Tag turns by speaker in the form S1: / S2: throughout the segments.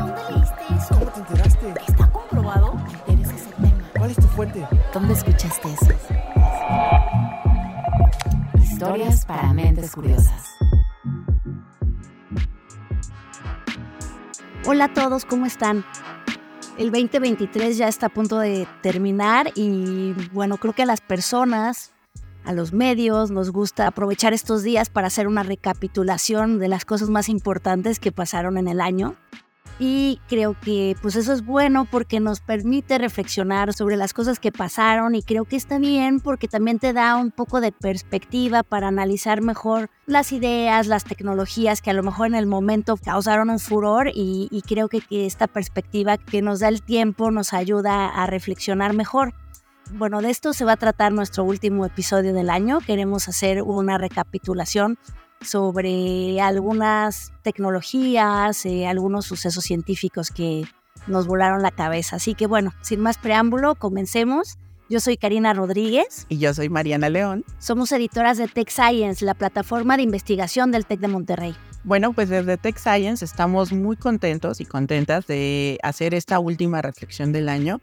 S1: ¿Dónde leíste eso?
S2: ¿Cómo te enteraste?
S1: ¿Está comprobado? Eres ese tema.
S2: ¿Cuál es tu fuente?
S1: ¿Dónde escuchaste eso? Historias para mentes curiosas.
S3: Hola a todos, ¿cómo están? El 2023 ya está a punto de terminar y bueno, creo que a las personas, a los medios, nos gusta aprovechar estos días para hacer una recapitulación de las cosas más importantes que pasaron en el año. Y creo que pues eso es bueno porque nos permite reflexionar sobre las cosas que pasaron y creo que está bien porque también te da un poco de perspectiva para analizar mejor las ideas, las tecnologías que a lo mejor en el momento causaron un furor y, y creo que, que esta perspectiva que nos da el tiempo nos ayuda a reflexionar mejor. Bueno, de esto se va a tratar nuestro último episodio del año. Queremos hacer una recapitulación sobre algunas tecnologías, eh, algunos sucesos científicos que nos volaron la cabeza. Así que bueno, sin más preámbulo, comencemos. Yo soy Karina Rodríguez.
S4: Y yo soy Mariana León.
S3: Somos editoras de Tech Science, la plataforma de investigación del TEC de Monterrey.
S4: Bueno, pues desde Tech Science estamos muy contentos y contentas de hacer esta última reflexión del año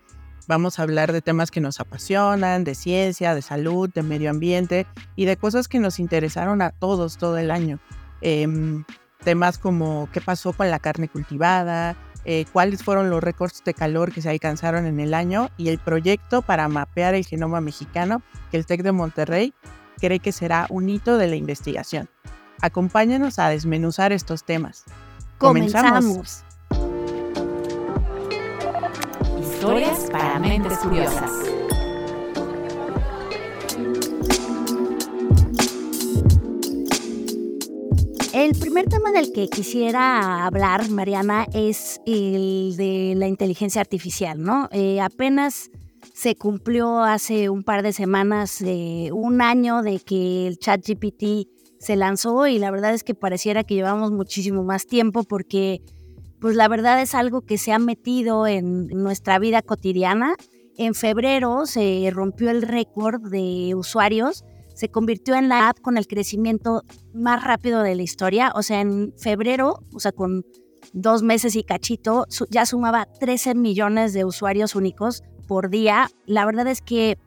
S4: Vamos a hablar de temas que nos apasionan, de ciencia, de salud, de medio ambiente y de cosas que nos interesaron a todos todo el año. Em, temas como qué pasó con la carne cultivada, eh, cuáles fueron los récords de calor que se alcanzaron en el año y el proyecto para mapear el genoma mexicano que el TEC de Monterrey cree que será un hito de la investigación. Acompáñanos a desmenuzar estos temas.
S3: Comenzamos.
S1: Historias para mentes curiosas.
S3: El primer tema del que quisiera hablar, Mariana, es el de la inteligencia artificial, ¿no? Eh, apenas se cumplió hace un par de semanas un año de que el ChatGPT se lanzó y la verdad es que pareciera que llevamos muchísimo más tiempo porque pues la verdad es algo que se ha metido en nuestra vida cotidiana. En febrero se rompió el récord de usuarios, se convirtió en la app con el crecimiento más rápido de la historia. O sea, en febrero, o sea, con dos meses y cachito, ya sumaba 13 millones de usuarios únicos por día. La verdad es que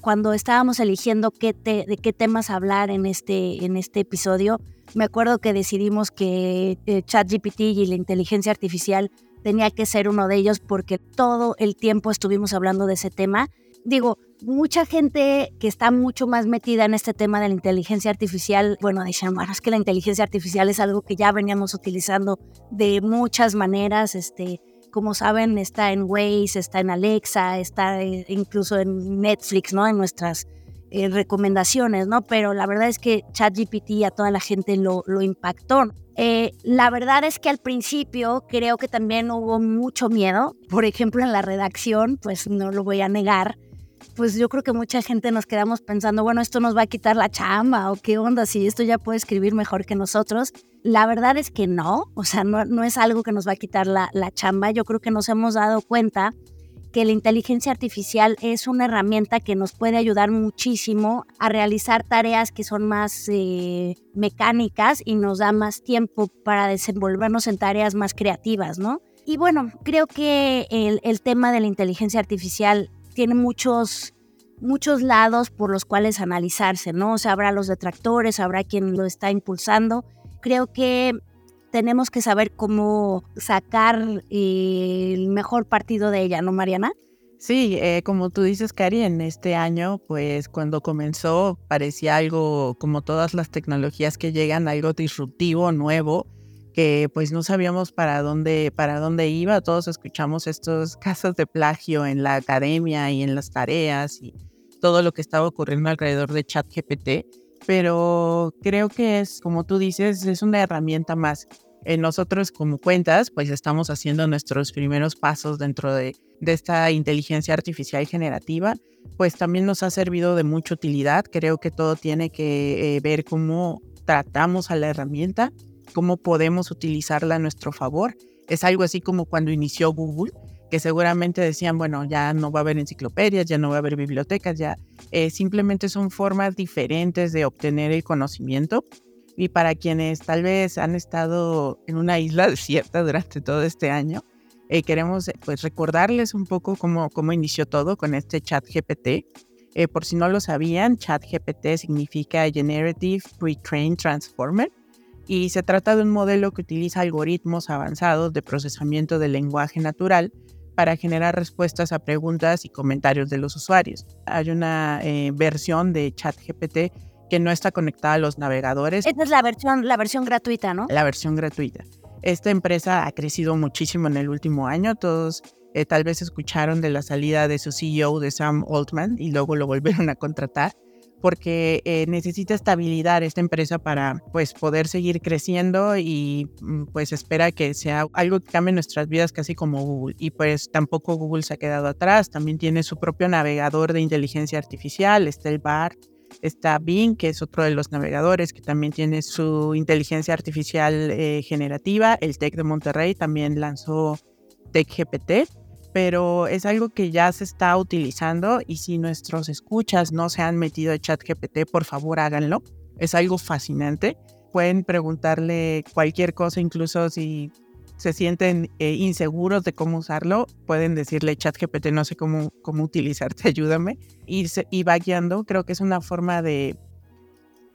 S3: cuando estábamos eligiendo qué de qué temas hablar en este, en este episodio, me acuerdo que decidimos que eh, ChatGPT y la inteligencia artificial tenía que ser uno de ellos porque todo el tiempo estuvimos hablando de ese tema. Digo, mucha gente que está mucho más metida en este tema de la inteligencia artificial, bueno, dicen, bueno, es que la inteligencia artificial es algo que ya veníamos utilizando de muchas maneras, este, como saben, está en Waze, está en Alexa, está eh, incluso en Netflix, ¿no? En nuestras eh, recomendaciones, ¿no? Pero la verdad es que ChatGPT a toda la gente lo, impactó. Eh, la verdad es que al principio creo que también hubo mucho miedo. Por ejemplo, en la redacción, pues no lo voy a negar. Pues yo creo que mucha gente nos quedamos pensando, bueno, esto nos va a quitar la chamba o qué onda, si esto ya puede escribir mejor que nosotros. La verdad es que no, o sea, no, es algo que nos va a quitar la chamba. Yo creo que nos hemos dado cuenta que la inteligencia artificial es una herramienta que nos puede ayudar muchísimo a realizar tareas que son más eh, mecánicas y nos da más tiempo para desenvolvernos en tareas más creativas, ¿no? Y bueno, creo que el, el tema de la inteligencia artificial tiene muchos, muchos lados por los cuales analizarse, ¿no? O sea, habrá los detractores, habrá quien lo está impulsando. Creo que tenemos que saber cómo sacar el mejor partido de ella, ¿no, Mariana?
S4: Sí, eh, como tú dices, Cari, en este año, pues cuando comenzó parecía algo, como todas las tecnologías que llegan, algo disruptivo, nuevo, que pues no sabíamos para dónde, para dónde iba. Todos escuchamos estos casos de plagio en la academia y en las tareas y todo lo que estaba ocurriendo alrededor de ChatGPT pero creo que es, como tú dices, es una herramienta más. Eh, nosotros como cuentas, pues estamos haciendo nuestros primeros pasos dentro de, esta inteligencia artificial generativa, pues también nos ha servido de mucha utilidad. Creo que todo tiene que eh, ver cómo tratamos a la herramienta, cómo podemos utilizarla a nuestro favor. Es algo así como cuando inició Google, que seguramente decían, bueno, ya no va a haber enciclopedias, ya no va a haber bibliotecas, ya eh, simplemente son formas diferentes de obtener el conocimiento. Y para quienes tal vez han estado en una isla desierta durante todo este año, Eh, queremos pues recordarles un poco cómo, cómo inició todo con este chat GPT. Eh, por si no lo sabían, chat GPT significa Generative Pre-Trained Transformer y se trata de un modelo que utiliza algoritmos avanzados de procesamiento del lenguaje natural para generar respuestas a preguntas y comentarios de los usuarios. Hay una eh, versión de ChatGPT que no está conectada a los navegadores.
S3: Esta es la versión, la versión gratuita, ¿no?
S4: La versión gratuita. Esta empresa ha crecido muchísimo en el último año. Todos eh, tal vez escucharon de la salida de su CEO, de Sam Altman, y luego lo volvieron a contratar porque eh, necesita estabilidad esta empresa para pues poder seguir creciendo y mm, pues espera que sea algo que cambie nuestras vidas casi como Google. Y pues tampoco Google se ha quedado atrás también tiene su propio navegador de inteligencia artificial está el BART está Bing que es otro de los navegadores que también tiene su inteligencia artificial eh, generativa el Tech de Monterrey también lanzó TechGPT pero es algo que ya se está utilizando y si nuestros escuchas no se han metido a ChatGPT, por favor háganlo. Es algo fascinante. Pueden preguntarle cualquier cosa, incluso si se sienten eh, inseguros de cómo usarlo, pueden decirle ChatGPT, no sé cómo, cómo utilizarte, ayúdame. Y, y va guiando. Creo que es una forma de,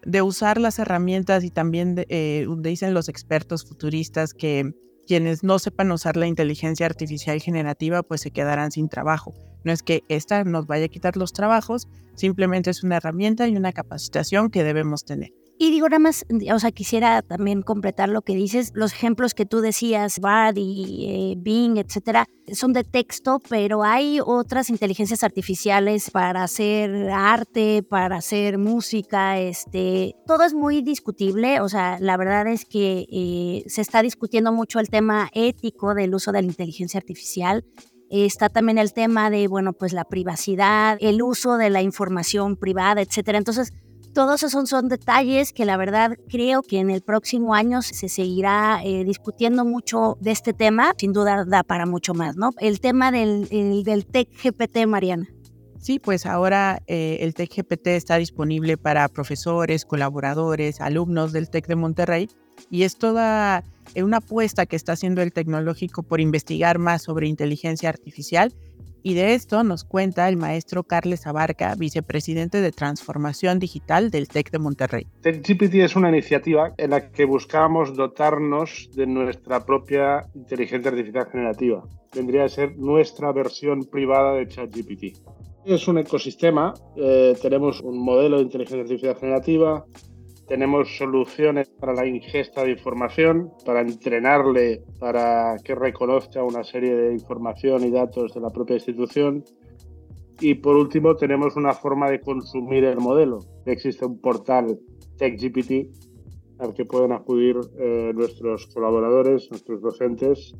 S4: de usar las herramientas y también eh, dicen los expertos futuristas que quienes no sepan usar la inteligencia artificial generativa pues se quedarán sin trabajo. No es que esta nos vaya a quitar los trabajos, simplemente es una herramienta y una capacitación que debemos tener.
S3: Y digo, nada más, o sea, quisiera también completar lo que dices. Los ejemplos que tú decías, Bard y eh, Bing, etcétera, son de texto, pero hay otras inteligencias artificiales para hacer arte, para hacer música, este, todo es muy discutible. O sea, la verdad es que eh, se está discutiendo mucho el tema ético del uso de la inteligencia artificial. Está también el tema de, bueno, pues la privacidad, el uso de la información privada, etcétera. Entonces, todos esos son detalles que la verdad creo que en el próximo año se seguirá eh, discutiendo mucho de este tema. Sin duda da para mucho más, ¿no? El tema del, del TEC GPT, Mariana.
S4: Sí, pues ahora eh, el TEC GPT está disponible para profesores, colaboradores, alumnos del TEC de Monterrey y es toda una apuesta que está haciendo el tecnológico por investigar más sobre inteligencia artificial y de esto nos cuenta el maestro Carles Abarca, vicepresidente de Transformación Digital del TEC de Monterrey.
S2: TechGPT es una iniciativa en la que buscamos dotarnos de nuestra propia inteligencia artificial generativa. Vendría a ser nuestra versión privada de ChatGPT. Es un ecosistema, eh, tenemos un modelo de inteligencia artificial generativa, tenemos soluciones para la ingesta de información, para entrenarle para que reconozca una serie de información y datos de la propia institución. Y por último, tenemos una forma de consumir el modelo. Existe un portal TechGPT al que pueden acudir eh, nuestros colaboradores, nuestros docentes,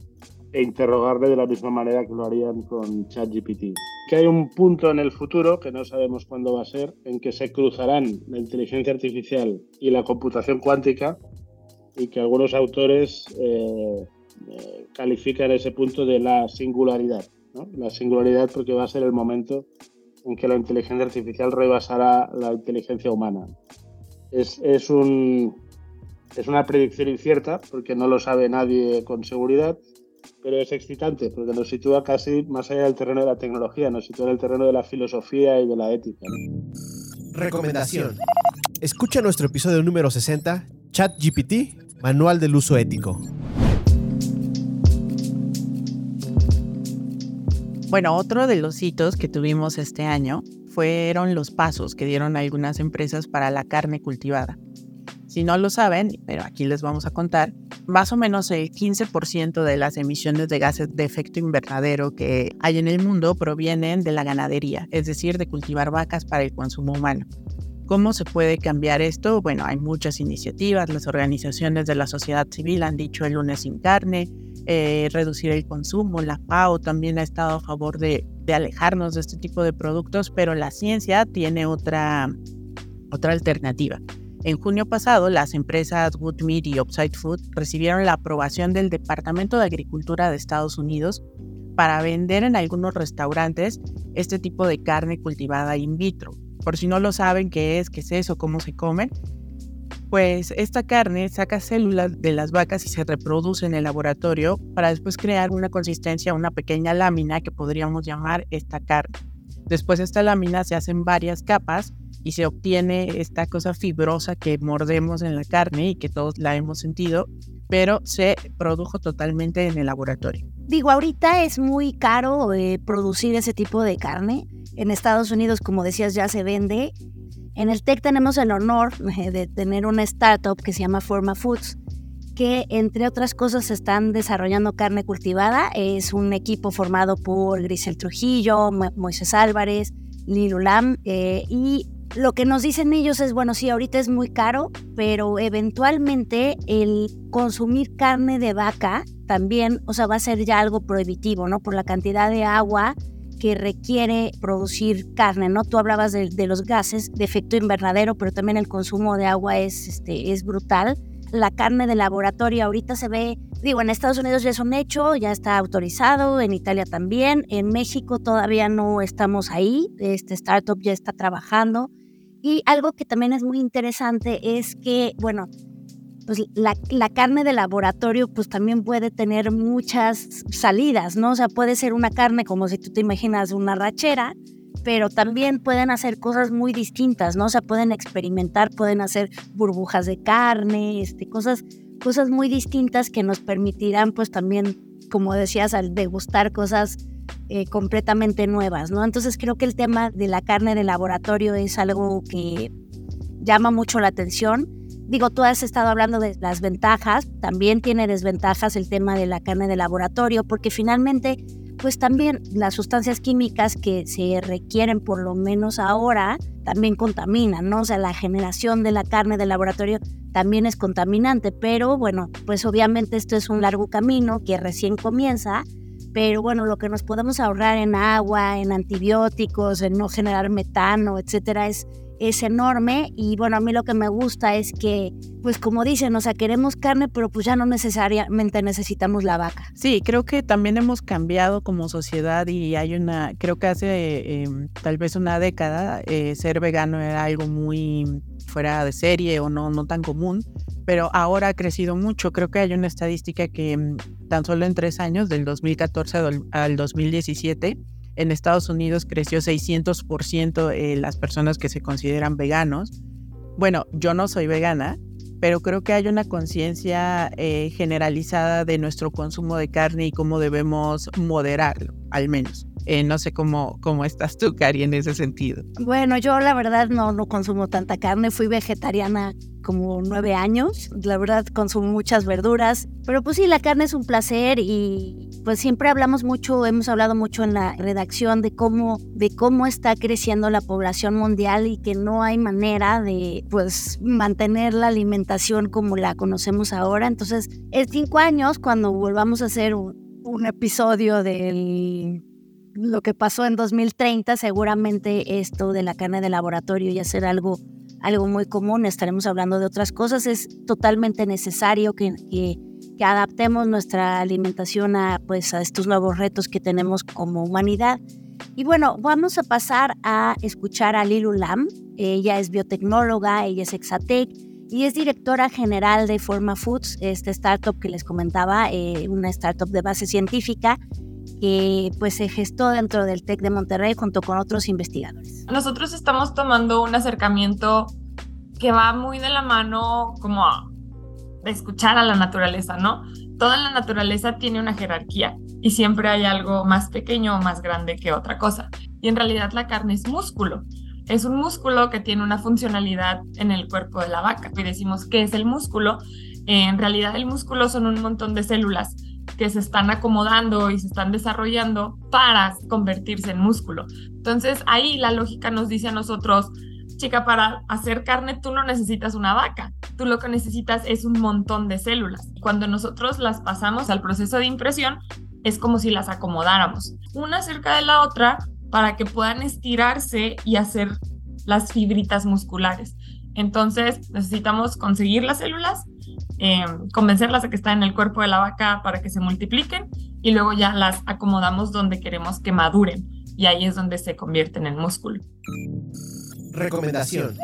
S2: e interrogarle de la misma manera que lo harían con ChatGPT. Que hay un punto en el futuro, que no sabemos cuándo va a ser, en que se cruzarán la inteligencia artificial y la computación cuántica y que algunos autores eh, eh, califican ese punto de la singularidad. La singularidad porque va a ser el momento en que la inteligencia artificial rebasará la inteligencia humana. Es, es, un, es una predicción incierta porque no lo sabe nadie con seguridad, pero es excitante porque nos sitúa casi más allá del terreno de la tecnología, nos sitúa en el terreno de la filosofía y de la ética.
S5: Recomendación. Escucha nuestro episodio número 60, ChatGPT, Manual del Uso Ético.
S4: Bueno, otro de los hitos que tuvimos este año fueron los pasos que dieron algunas empresas para la carne cultivada. Si no lo saben, pero aquí les vamos a contar, más o menos el 15% de las emisiones de gases de efecto invernadero que hay en el mundo provienen de la ganadería, es decir, de cultivar vacas para el consumo humano. ¿Cómo se puede cambiar esto? Bueno, hay muchas iniciativas, las organizaciones de la sociedad civil han dicho el lunes sin carne, eh, reducir el consumo, la FAO también ha estado a favor de, de alejarnos de este tipo de productos, pero la ciencia tiene otra, otra alternativa. En junio pasado, las empresas Woodmead y Upside Food recibieron la aprobación del Departamento de Agricultura de Estados Unidos para vender en algunos restaurantes este tipo de carne cultivada in vitro. Por si no lo saben qué es, qué es eso, cómo se come, pues esta carne saca células de las vacas y se reproduce en el laboratorio para después crear una consistencia, una pequeña lámina que podríamos llamar esta carne. Después esta lámina se hacen varias capas y se obtiene esta cosa fibrosa que mordemos en la carne y que todos la hemos sentido, pero se produjo totalmente en el laboratorio.
S3: Digo, ahorita es muy caro eh, producir ese tipo de carne. En Estados Unidos, como decías, ya se vende en el TEC tenemos el honor eh, de tener una startup que se llama Forma Foods, que entre otras cosas están desarrollando carne cultivada. Es un equipo formado por Grisel Trujillo, Moisés Álvarez, Lilu Lam, eh, y lo que nos dicen ellos es, bueno, sí, ahorita es muy caro, pero eventualmente el consumir carne de vaca también, o sea, va a ser ya algo prohibitivo, ¿no? Por la cantidad de agua que requiere producir carne, ¿no? Tú hablabas de, los gases de efecto invernadero, pero también el consumo de agua es, este, es brutal. La carne de laboratorio ahorita se ve, digo, en Estados Unidos ya es un hecho, ya está autorizado, en Italia también, en México todavía no estamos ahí, este startup ya está trabajando. Y algo que también es muy interesante es que, bueno, pues la, carne de laboratorio pues también puede tener muchas salidas, ¿no? O sea, puede ser una carne como si tú te imaginas una rachera, pero también pueden hacer cosas muy distintas, ¿no? O sea, pueden experimentar, pueden hacer burbujas de carne, este, cosas, cosas muy distintas que nos permitirán pues también, como decías, al degustar cosas eh, completamente nuevas, ¿no? Entonces creo que el tema de la carne de laboratorio es algo que llama mucho la atención Digo, tú has estado hablando de las ventajas, también tiene desventajas el tema de la carne de laboratorio, porque finalmente, pues también las sustancias químicas que se requieren, por lo menos ahora, también contaminan, ¿no? O sea, la generación de la carne de laboratorio también es contaminante, pero bueno, pues obviamente esto es un largo camino que recién comienza, pero bueno, lo que nos podemos ahorrar en agua, en antibióticos, en no generar metano, etcétera, es es enorme y bueno, a mí lo que me gusta es que, pues como dicen, o sea, queremos carne, pero pues ya no necesariamente necesitamos la vaca.
S4: Sí, creo que también hemos cambiado como sociedad y hay una, creo que hace em, tal vez una década eh, ser vegano era algo muy fuera de serie o no, no tan común, pero ahora ha crecido mucho. Creo que hay una estadística que em, tan solo en tres años, del 2014 al 2017, en Estados Unidos creció 600% eh, las personas que se consideran veganos. Bueno, yo no soy vegana, pero creo que hay una conciencia eh, generalizada de nuestro consumo de carne y cómo debemos moderarlo, al menos. Eh, no sé cómo, cómo estás tú, Cari, en ese sentido.
S3: Bueno, yo la verdad no, no consumo tanta carne. Fui vegetariana como nueve años. La verdad consumo muchas verduras. Pero pues sí, la carne es un placer y pues siempre hablamos mucho, hemos hablado mucho en la redacción de cómo, de cómo está creciendo la población mundial y que no hay manera de pues mantener la alimentación como la conocemos ahora. Entonces, en cinco años, cuando volvamos a hacer un episodio del lo que pasó en 2030, seguramente esto de la carne de laboratorio ya será algo, algo muy común. Estaremos hablando de otras cosas. Es totalmente necesario que, que, adaptemos nuestra alimentación a, pues, a estos nuevos retos que tenemos como humanidad. Y bueno, vamos a pasar a escuchar a Lilu Lam. Ella es biotecnóloga, ella es Exatec y es directora general de Forma Foods, este startup que les comentaba, eh, una startup de base científica que pues se gestó dentro del TEC de Monterrey junto con otros investigadores.
S6: Nosotros estamos tomando un acercamiento que va muy de la mano como a escuchar a la naturaleza, ¿no? Toda la naturaleza tiene una jerarquía y siempre hay algo más pequeño o más grande que otra cosa. Y en realidad la carne es músculo. Es un músculo que tiene una funcionalidad en el cuerpo de la vaca. Y decimos, ¿qué es el músculo? en realidad el músculo son un montón de células que se están acomodando y se están desarrollando para convertirse en músculo. Entonces ahí la lógica nos dice a nosotros, chica, para hacer carne tú no necesitas una vaca, tú lo que necesitas es un montón de células. Cuando nosotros las pasamos al proceso de impresión, es como si las acomodáramos, una cerca de la otra, para que puedan estirarse y hacer las fibritas musculares. Entonces necesitamos conseguir las células, Em, convencerlas de que están en el cuerpo de la vaca para que se multipliquen y luego ya las acomodamos donde queremos que maduren y ahí es donde se convierten en músculo.
S5: Recomendación.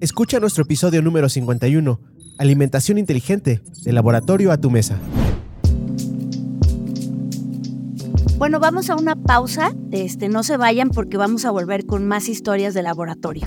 S5: Escucha nuestro episodio número 51, Alimentación Inteligente, de laboratorio a tu mesa.
S3: Bueno, vamos a una pausa. Este, no se vayan porque vamos a volver con más historias de laboratorio.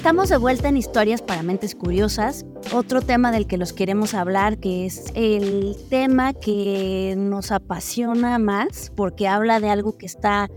S3: Estamos de vuelta en Historias para Mentes Curiosas. Otro tema del que los queremos hablar, que es el tema que nos apasiona más, porque habla de algo que está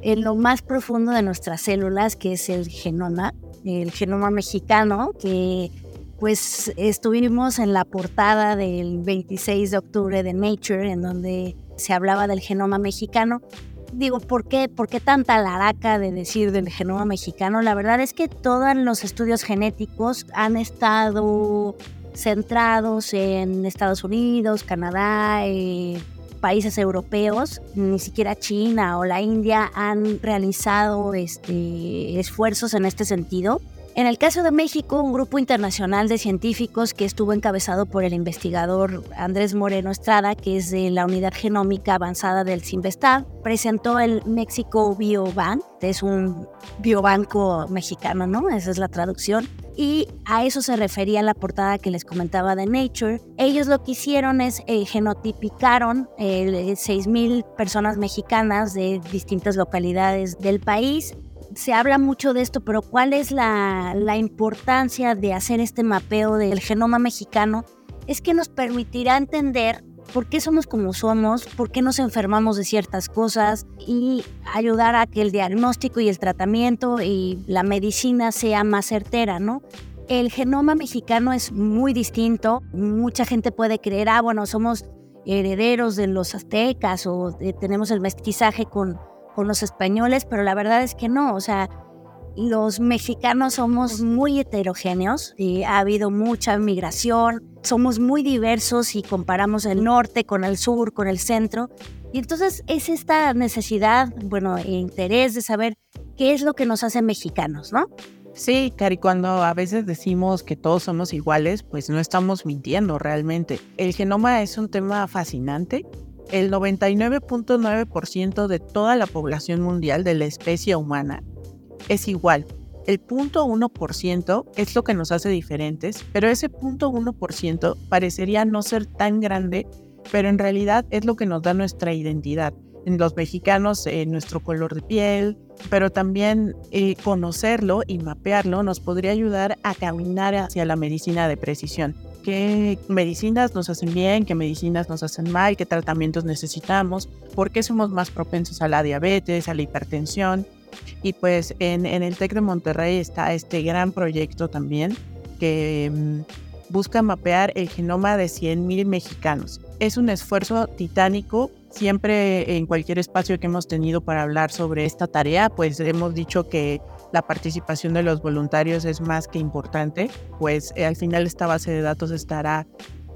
S3: en lo más profundo de nuestras células, que es el genoma, el genoma mexicano, que pues estuvimos en la portada del 26 de octubre de Nature, en donde se hablaba del genoma mexicano digo, ¿por qué, ¿por qué tanta laraca de decir del genoma mexicano? La verdad es que todos los estudios genéticos han estado centrados en Estados Unidos, Canadá, eh, países europeos, ni siquiera China o la India han realizado este, esfuerzos en este sentido. En el caso de México, un grupo internacional de científicos que estuvo encabezado por el investigador Andrés Moreno Estrada, que es de la Unidad Genómica Avanzada del CIMBESTAD, presentó el México Biobank, que es un biobanco mexicano, ¿no? Esa es la traducción. Y a eso se refería la portada que les comentaba de Nature. Ellos lo que hicieron es eh, genotipicaron eh, 6.000 personas mexicanas de distintas localidades del país se habla mucho de esto, pero ¿cuál es la, importancia de hacer este mapeo del genoma mexicano? Es que nos permitirá entender por qué somos como somos, por qué nos enfermamos de ciertas cosas y ayudar a que el diagnóstico y el tratamiento y la medicina sea más certera, ¿no? El genoma mexicano es muy distinto. Mucha gente puede creer, ah, bueno, somos herederos de los aztecas o tenemos el mestizaje con, con los españoles, pero la verdad es que no, o sea, los mexicanos somos muy heterogéneos y ha habido mucha migración, somos muy diversos y comparamos el norte con el sur, con el centro. Y entonces es esta necesidad, bueno, e interés de saber qué es lo que nos hace mexicanos, ¿no?
S4: Sí, Cari, cuando a veces decimos que todos somos iguales, pues no estamos mintiendo realmente. El genoma es un tema fascinante el 99.9% de toda la población mundial de la especie humana es igual. El 0.1% es lo que nos hace diferentes, pero ese 0.1% parecería no ser tan grande, pero en realidad es lo que nos da nuestra identidad. En los mexicanos, eh, nuestro color de piel, pero también eh, conocerlo y mapearlo nos podría ayudar a caminar hacia la medicina de precisión qué medicinas nos hacen bien, qué medicinas nos hacen mal, qué tratamientos necesitamos, por qué somos más propensos a la diabetes, a la hipertensión. Y pues en, el TEC de Monterrey está este gran proyecto también que mm, busca mapear el genoma de 100.000 mexicanos. Es un esfuerzo titánico. Siempre en cualquier espacio que hemos tenido para hablar sobre esta tarea, pues hemos dicho que la participación de los voluntarios es más que importante, pues eh, al final esta base de datos estará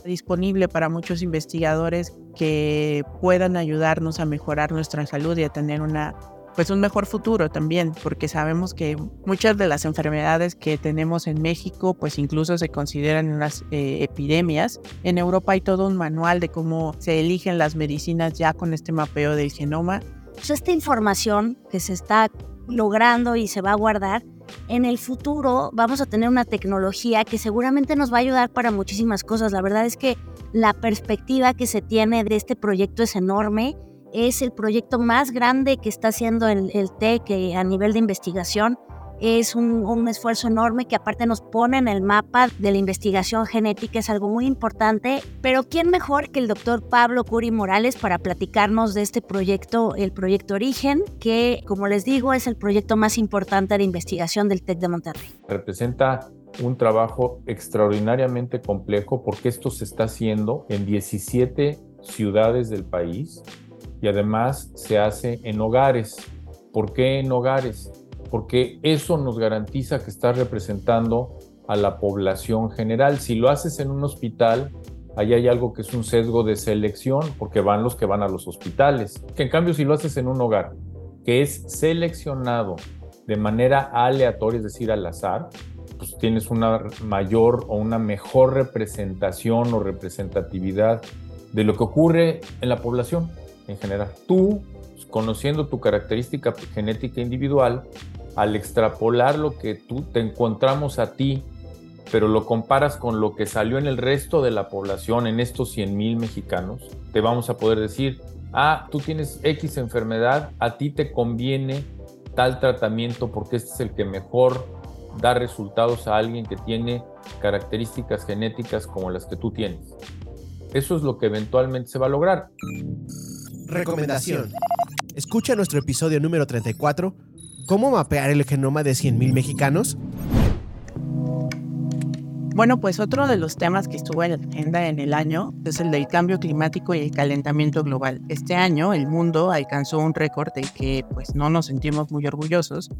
S4: disponible para muchos investigadores que puedan ayudarnos a mejorar nuestra salud y a tener una pues un mejor futuro también, porque sabemos que muchas de las enfermedades que tenemos en México, pues incluso se consideran unas eh, epidemias. En Europa hay todo un manual de cómo se eligen las medicinas ya con este mapeo del genoma.
S3: Esta información que se está logrando y se va a guardar, en el futuro vamos a tener una tecnología que seguramente nos va a ayudar para muchísimas cosas. La verdad es que la perspectiva que se tiene de este proyecto es enorme. Es el proyecto más grande que está haciendo el, el TEC eh, a nivel de investigación es un, esfuerzo enorme que aparte nos pone en el mapa de la investigación genética, es algo muy importante. Pero ¿quién mejor que el doctor Pablo Curi Morales para platicarnos de este proyecto, el proyecto Origen, que como les digo es el proyecto más importante de investigación del TEC de Monterrey?
S7: Representa un trabajo extraordinariamente complejo porque esto se está haciendo en 17 ciudades del país y además se hace en hogares ¿Por qué en hogares? Porque eso nos garantiza que estás representando a la población general. Si lo haces en un hospital, ahí hay algo que es un sesgo de selección, porque van los que van a los hospitales. Que en cambio, si lo haces en un hogar, que es seleccionado de manera aleatoria, es decir, al azar, pues tienes una mayor o una mejor representación o representatividad de lo que ocurre en la población en general. Tú, conociendo tu característica genética individual, al extrapolar lo que tú te encontramos a ti, pero lo comparas con lo que salió en el resto de la población, en estos 100 mil mexicanos, te vamos a poder decir, ah, tú tienes X enfermedad, a ti te conviene tal tratamiento porque este es el que mejor da resultados a alguien que tiene características genéticas como las que tú tienes. Eso es lo que eventualmente se va a lograr.
S5: Recomendación. Escucha nuestro episodio número 34, ¿Cómo mapear el genoma de 100.000 mexicanos?
S4: Bueno, pues otro de los temas que estuvo en la agenda en el año es el del cambio climático y el calentamiento global. Este año el mundo alcanzó un récord del que pues no nos sentimos muy orgullosos,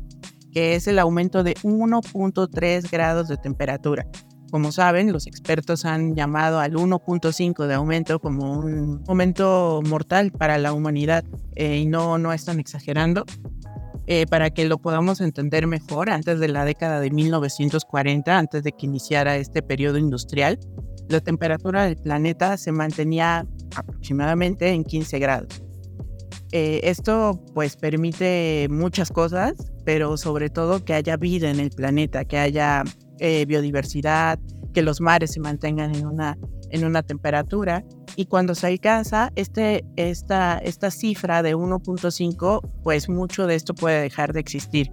S4: que es el aumento de 1.3 grados de temperatura. Como saben, los expertos han llamado al 1.5 de aumento como un aumento mortal para la humanidad eh, y no, no están exagerando. Eh, para que lo podamos entender mejor, antes de la década de 1940, antes de que iniciara este periodo industrial, la temperatura del planeta se mantenía aproximadamente en 15 grados. Eh, esto pues permite muchas cosas, pero sobre todo que haya vida en el planeta, que haya eh, biodiversidad, que los mares se mantengan en una, en una temperatura. Y cuando se alcanza este, esta, esta cifra de 1.5, pues mucho de esto puede dejar de existir.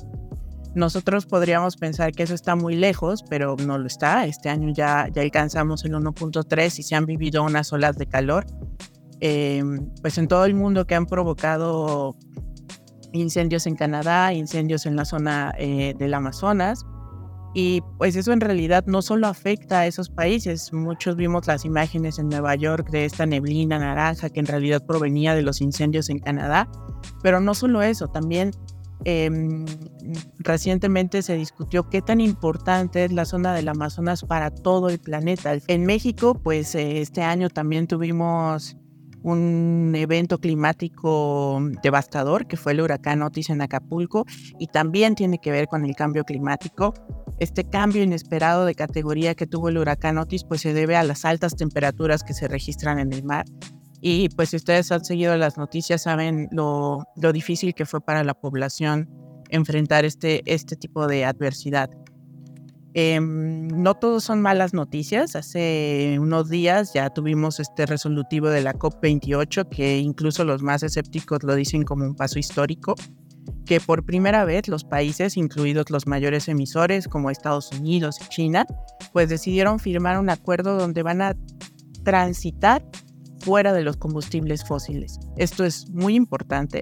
S4: Nosotros podríamos pensar que eso está muy lejos, pero no lo está. Este año ya, ya alcanzamos el 1.3 y se han vivido unas olas de calor Em, pues en todo el mundo que han provocado incendios en Canadá, incendios en la zona eh, del Amazonas. Y pues eso en realidad no solo afecta a esos países, muchos vimos las imágenes en Nueva York de esta neblina naranja que en realidad provenía de los incendios en Canadá, pero no solo eso, también em, recientemente se discutió qué tan importante es la zona del Amazonas para todo el planeta. En México, pues eh, este año también tuvimos un evento climático devastador que fue el huracán Otis en Acapulco y también tiene que ver con el cambio climático. Este cambio inesperado de categoría que tuvo el huracán Otis pues se debe a las altas temperaturas que se registran en el mar. Y pues si ustedes han seguido las noticias saben lo, lo difícil que fue para la población enfrentar este, este tipo de adversidad. Em, no todos son malas noticias. Hace unos días ya tuvimos este resolutivo de la COP28 que incluso los más escépticos lo dicen como un paso histórico, que por primera vez los países, incluidos los mayores emisores como Estados Unidos y China, pues decidieron firmar un acuerdo donde van a transitar fuera de los combustibles fósiles. Esto es muy importante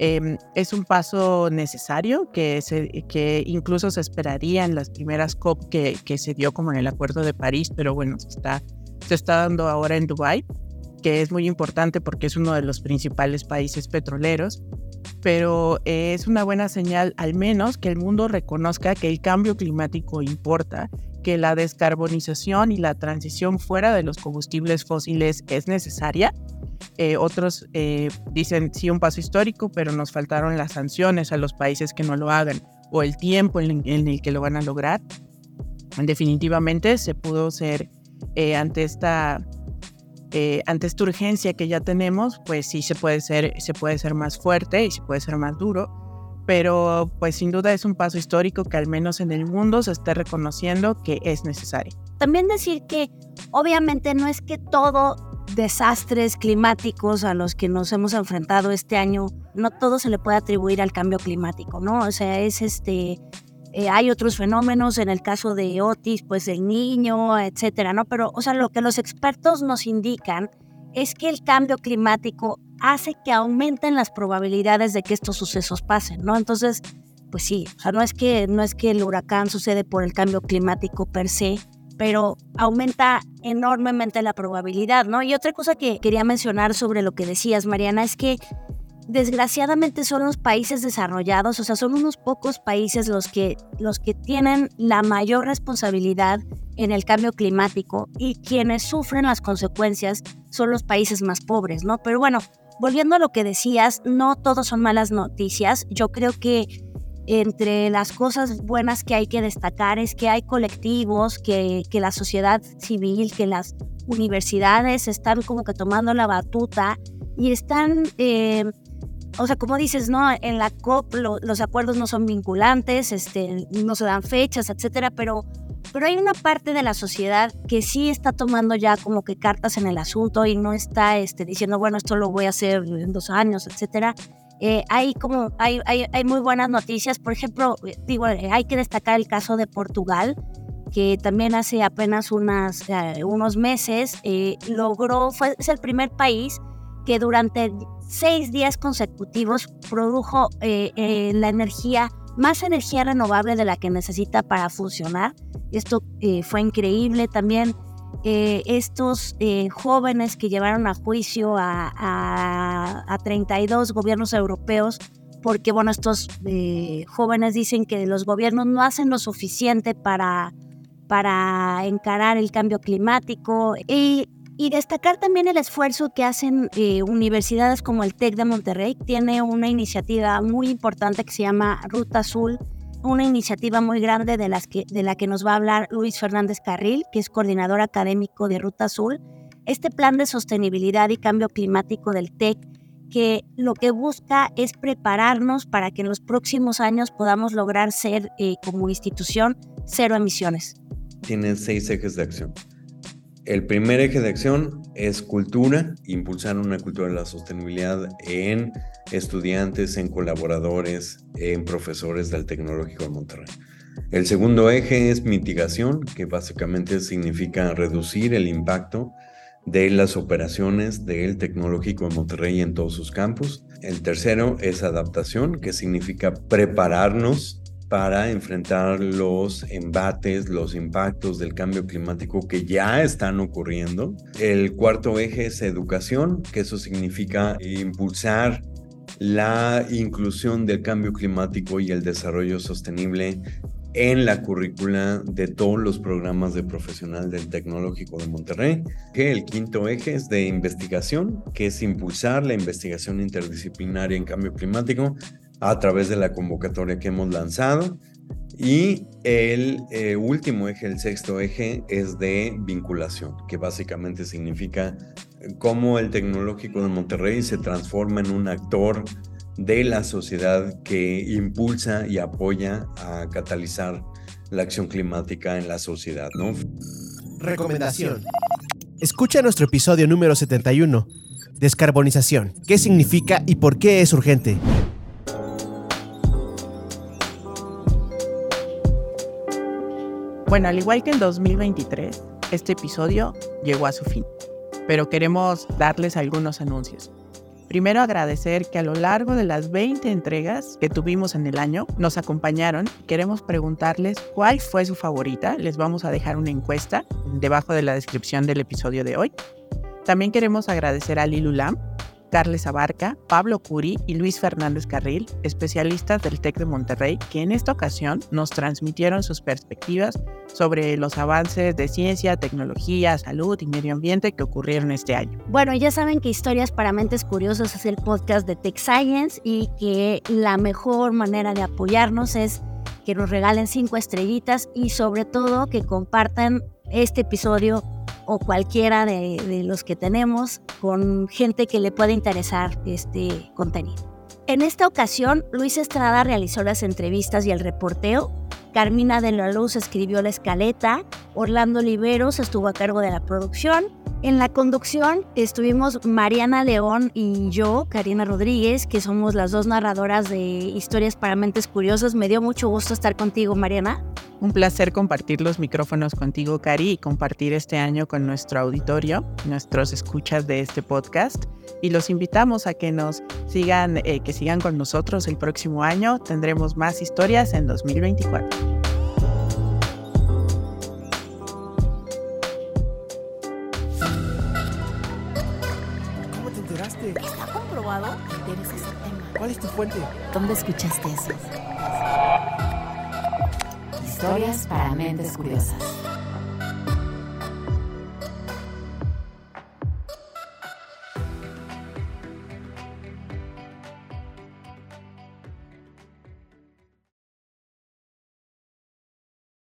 S4: Em, es un paso necesario que, se, que incluso se esperaría en las primeras COP que, que, se dio como en el Acuerdo de París, pero bueno, se está, se está dando ahora en Dubái, que es muy importante porque es uno de los principales países petroleros, pero es una buena señal al menos que el mundo reconozca que el cambio climático importa, que la descarbonización y la transición fuera de los combustibles fósiles es necesaria eh, otros eh, dicen sí un paso histórico, pero nos faltaron las sanciones a los países que no lo hagan o el tiempo en, el que lo van a lograr. Definitivamente se pudo ser eh, ante esta ante esta urgencia que ya tenemos, pues sí se puede ser se puede ser más fuerte y se puede ser más duro, pero pues sin duda es un paso histórico que al menos en el mundo se esté reconociendo que es necesario.
S3: También decir que obviamente no es que todo desastres climáticos a los que nos hemos enfrentado este año, no todo se le puede atribuir al cambio climático, ¿no? O sea, es este, eh, hay otros fenómenos, en el caso de Otis, pues el niño, etcétera, ¿no? Pero, o sea, lo que los expertos nos indican es que el cambio climático hace que aumenten las probabilidades de que estos sucesos pasen, ¿no? Entonces, pues sí, o sea, no es que, no es que el huracán sucede por el cambio climático per se, pero aumenta enormemente la probabilidad, ¿no? Y otra cosa que quería mencionar sobre lo que decías, Mariana, es que desgraciadamente son los países desarrollados, o sea, son unos pocos países los que, los que tienen la mayor responsabilidad en el cambio climático y quienes sufren las consecuencias son los países más pobres, ¿no? Pero bueno, volviendo a lo que decías, no todos son malas noticias. Yo creo que entre las cosas buenas que hay que destacar es que hay colectivos, que, que la sociedad civil, que las universidades están como que tomando la batuta y están, eh, o sea, como dices, ¿no? En la COP los acuerdos no son vinculantes, este, no se dan fechas, etcétera, pero, pero hay una parte de la sociedad que sí está tomando ya como que cartas en el asunto y no está este, diciendo, bueno, esto lo voy a hacer en dos años, etcétera. Eh, hay como hay, hay, hay, muy buenas noticias. Por ejemplo, digo, hay que destacar el caso de Portugal, que también hace apenas unas, eh, unos meses eh, logró, fue, es el primer país que durante seis días consecutivos produjo eh, la energía, más energía renovable de la que necesita para funcionar. Esto fue increíble. También estos jóvenes que llevaron a juicio a, a, a 32 gobiernos europeos porque bueno, estos jóvenes dicen que los gobiernos no hacen lo suficiente para para encarar el cambio climático y, destacar también el esfuerzo que hacen eh, universidades como el TEC de Monterrey. Tiene una iniciativa muy importante que se llama Ruta Azul, una iniciativa muy grande de, las que, de la que nos va a hablar Luis Fernández Carril, que es coordinador académico de Ruta Azul. Este plan de sostenibilidad y cambio climático del TEC que lo que busca es prepararnos para que en los próximos años podamos lograr ser eh, como institución cero emisiones
S8: tiene seis ejes de acción. El primer eje de acción es cultura, impulsar una cultura de la sostenibilidad en estudiantes, en colaboradores, en profesores del Tecnológico de Monterrey. El segundo eje es mitigación, que básicamente significa reducir el impacto de las operaciones del Tecnológico de Monterrey en todos sus campos. El tercero es adaptación, que significa prepararnos para enfrentar los embates, los impactos del cambio climático que ya están ocurriendo. El cuarto eje es educación, que eso significa impulsar la inclusión del cambio climático y el desarrollo sostenible en la currícula de todos los programas de profesional del Tecnológico de Monterrey. El quinto eje es de investigación, que es impulsar la investigación interdisciplinaria en cambio climático a través de la convocatoria que hemos lanzado. Y el eh, último eje, el sexto eje, es de vinculación, que básicamente significa cómo el tecnológico de Monterrey se transforma en un actor de la sociedad que impulsa y apoya a catalizar la acción climática en la sociedad.
S5: Recomendación. Escucha nuestro episodio número 71, Descarbonización. ¿Qué significa y por qué es urgente?
S4: Bueno, al igual que en 2023, este episodio llegó a su fin, pero queremos darles algunos anuncios. Primero agradecer que a lo largo de las 20 entregas que tuvimos en el año nos acompañaron. Queremos preguntarles cuál fue su favorita. Les vamos a dejar una encuesta debajo de la descripción del episodio de hoy. También queremos agradecer a Lilu Lam Carles Abarca, Pablo Curi y Luis Fernández Carril, especialistas del TEC de Monterrey, que en esta ocasión nos transmitieron sus perspectivas sobre los avances de ciencia, tecnología, salud y medio ambiente que ocurrieron este año.
S3: Bueno, ya saben que Historias para Mentes Curiosas es el podcast de Tech Science y que la mejor manera de apoyarnos es que nos regalen cinco estrellitas y sobre todo que compartan este episodio o cualquiera de, los que tenemos con gente que le pueda interesar este contenido. En esta ocasión, Luis Estrada realizó las entrevistas y el reporteo, Carmina de la Luz escribió la escaleta, Orlando Oliveros estuvo a cargo de la producción en la conducción estuvimos Mariana León y yo, Karina Rodríguez, que somos las dos narradoras de Historias para Mentes Curiosas. Me dio mucho gusto estar contigo, Mariana.
S4: Un placer compartir los micrófonos contigo, Cari, y compartir este año con nuestro auditorio, nuestros escuchas de este podcast. Y los invitamos a que nos sigan, eh, que sigan con nosotros el próximo año. Tendremos más historias en 2024.
S5: ¿Cuál es tu fuente?
S1: ¿Dónde escuchaste eso? Historias para mentes curiosas.